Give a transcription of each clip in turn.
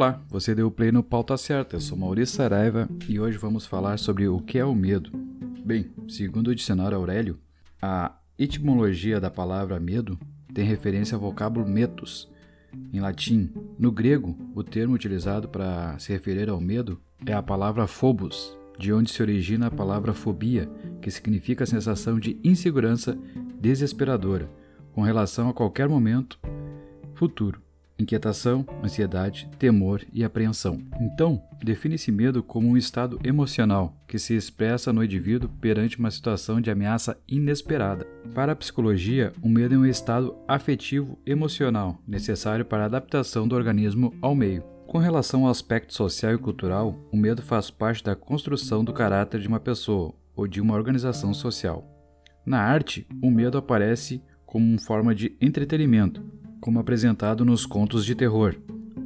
Olá, você deu play no Pauta Certa. Eu sou Maurício Saraiva e hoje vamos falar sobre o que é o medo. Bem, segundo o dicionário Aurélio, a etimologia da palavra medo tem referência ao vocábulo metus, em latim. No grego, o termo utilizado para se referir ao medo é a palavra phobos, de onde se origina a palavra fobia, que significa a sensação de insegurança desesperadora com relação a qualquer momento futuro inquietação, ansiedade, temor e apreensão. Então, define-se medo como um estado emocional que se expressa no indivíduo perante uma situação de ameaça inesperada. Para a psicologia, o medo é um estado afetivo emocional necessário para a adaptação do organismo ao meio. Com relação ao aspecto social e cultural, o medo faz parte da construção do caráter de uma pessoa ou de uma organização social. Na arte, o medo aparece como uma forma de entretenimento, como apresentado nos contos de terror,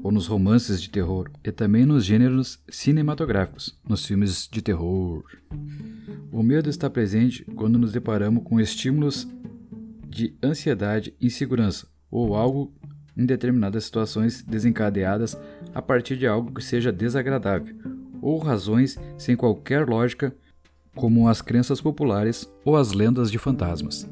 ou nos romances de terror, e também nos gêneros cinematográficos, nos filmes de terror. O medo está presente quando nos deparamos com estímulos de ansiedade insegurança, ou algo em determinadas situações desencadeadas a partir de algo que seja desagradável, ou razões sem qualquer lógica, como as crenças populares ou as lendas de fantasmas.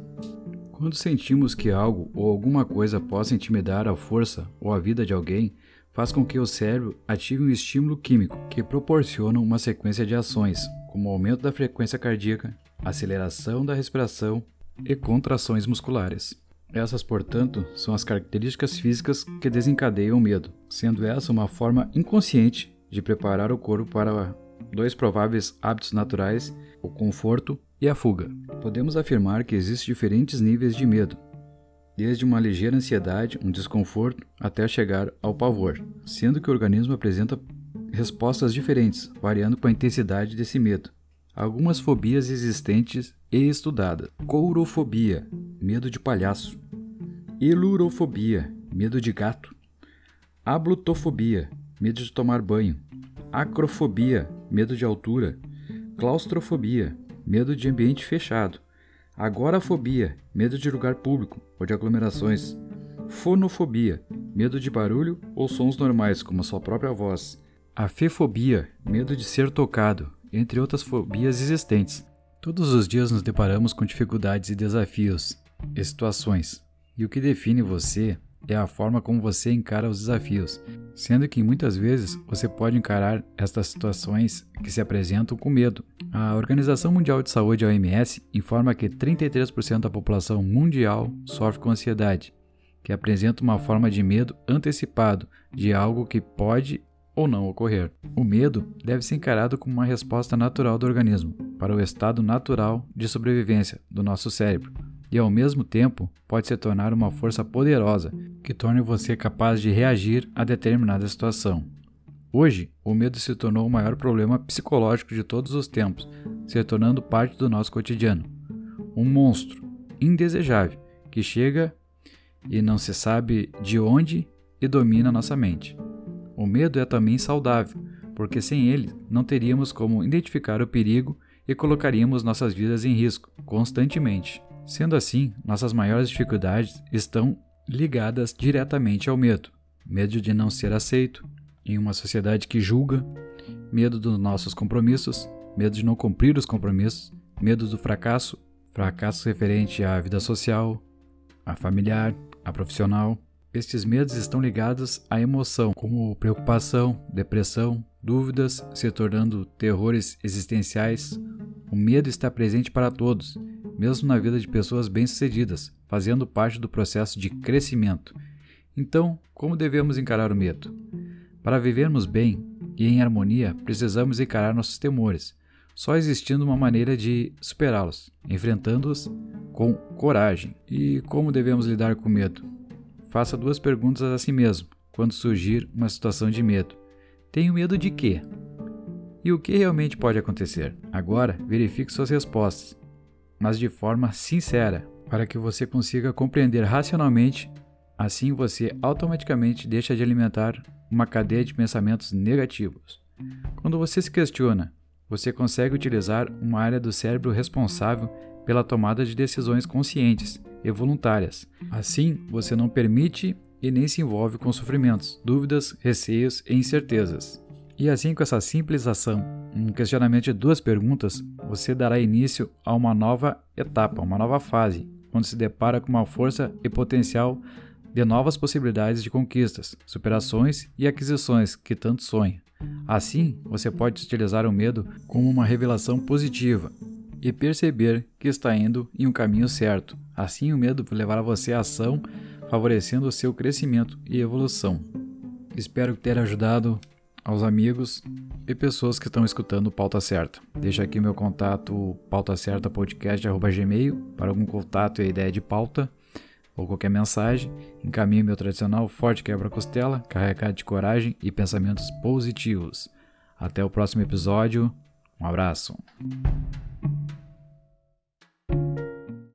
Quando sentimos que algo ou alguma coisa possa intimidar a força ou a vida de alguém, faz com que o cérebro ative um estímulo químico que proporciona uma sequência de ações, como aumento da frequência cardíaca, aceleração da respiração e contrações musculares. Essas, portanto, são as características físicas que desencadeiam o medo, sendo essa uma forma inconsciente de preparar o corpo para dois prováveis hábitos naturais: o conforto e a fuga. Podemos afirmar que existem diferentes níveis de medo, desde uma ligeira ansiedade, um desconforto, até chegar ao pavor, sendo que o organismo apresenta respostas diferentes, variando com a intensidade desse medo. Algumas fobias existentes e estudadas: courofobia, medo de palhaço, elurofobia, medo de gato, ablutofobia, medo de tomar banho, acrofobia, medo de altura, claustrofobia, medo de ambiente fechado. Agorafobia, medo de lugar público ou de aglomerações. Fonofobia, medo de barulho ou sons normais, como a sua própria voz. Afefobia, medo de ser tocado, entre outras fobias existentes. Todos os dias nos deparamos com dificuldades e desafios e situações. E o que define você é a forma como você encara os desafios, sendo que muitas vezes você pode encarar estas situações que se apresentam com medo. A Organização Mundial de Saúde, OMS, informa que 33% da população mundial sofre com ansiedade, que apresenta uma forma de medo antecipado de algo que pode ou não ocorrer. O medo deve ser encarado como uma resposta natural do organismo para o estado natural de sobrevivência do nosso cérebro e ao mesmo tempo pode se tornar uma força poderosa que torne você capaz de reagir a determinada situação. Hoje, o medo se tornou o maior problema psicológico de todos os tempos, se tornando parte do nosso cotidiano. Um monstro indesejável que chega e não se sabe de onde e domina nossa mente. O medo é também saudável, porque sem ele não teríamos como identificar o perigo e colocaríamos nossas vidas em risco constantemente. Sendo assim, nossas maiores dificuldades estão ligadas diretamente ao medo. Medo de não ser aceito em uma sociedade que julga, medo dos nossos compromissos, medo de não cumprir os compromissos, medo do fracasso, fracasso referente à vida social, à familiar, à profissional. Estes medos estão ligados à emoção, como preocupação, depressão, dúvidas, se tornando terrores existenciais. O medo está presente para todos mesmo na vida de pessoas bem-sucedidas, fazendo parte do processo de crescimento. Então, como devemos encarar o medo? Para vivermos bem e em harmonia, precisamos encarar nossos temores, só existindo uma maneira de superá-los, enfrentando-os com coragem. E como devemos lidar com o medo? Faça duas perguntas a si mesmo quando surgir uma situação de medo. Tenho medo de quê? E o que realmente pode acontecer? Agora, verifique suas respostas mas de forma sincera, para que você consiga compreender racionalmente. Assim você automaticamente deixa de alimentar uma cadeia de pensamentos negativos. Quando você se questiona, você consegue utilizar uma área do cérebro responsável pela tomada de decisões conscientes e voluntárias. Assim, você não permite e nem se envolve com sofrimentos, dúvidas, receios e incertezas. E assim, com essa simples ação, um questionamento de duas perguntas, você dará início a uma nova etapa, uma nova fase, onde se depara com uma força e potencial de novas possibilidades de conquistas, superações e aquisições que tanto sonha. Assim, você pode utilizar o medo como uma revelação positiva e perceber que está indo em um caminho certo. Assim, o medo levará você à ação, favorecendo o seu crescimento e evolução. Espero ter ajudado aos amigos e pessoas que estão escutando Pauta Certa. Deixa aqui meu contato pautacertapodcast.gmail para algum contato e ideia de pauta ou qualquer mensagem. Encaminhe meu tradicional forte quebra-costela, carregado de coragem e pensamentos positivos. Até o próximo episódio. Um abraço.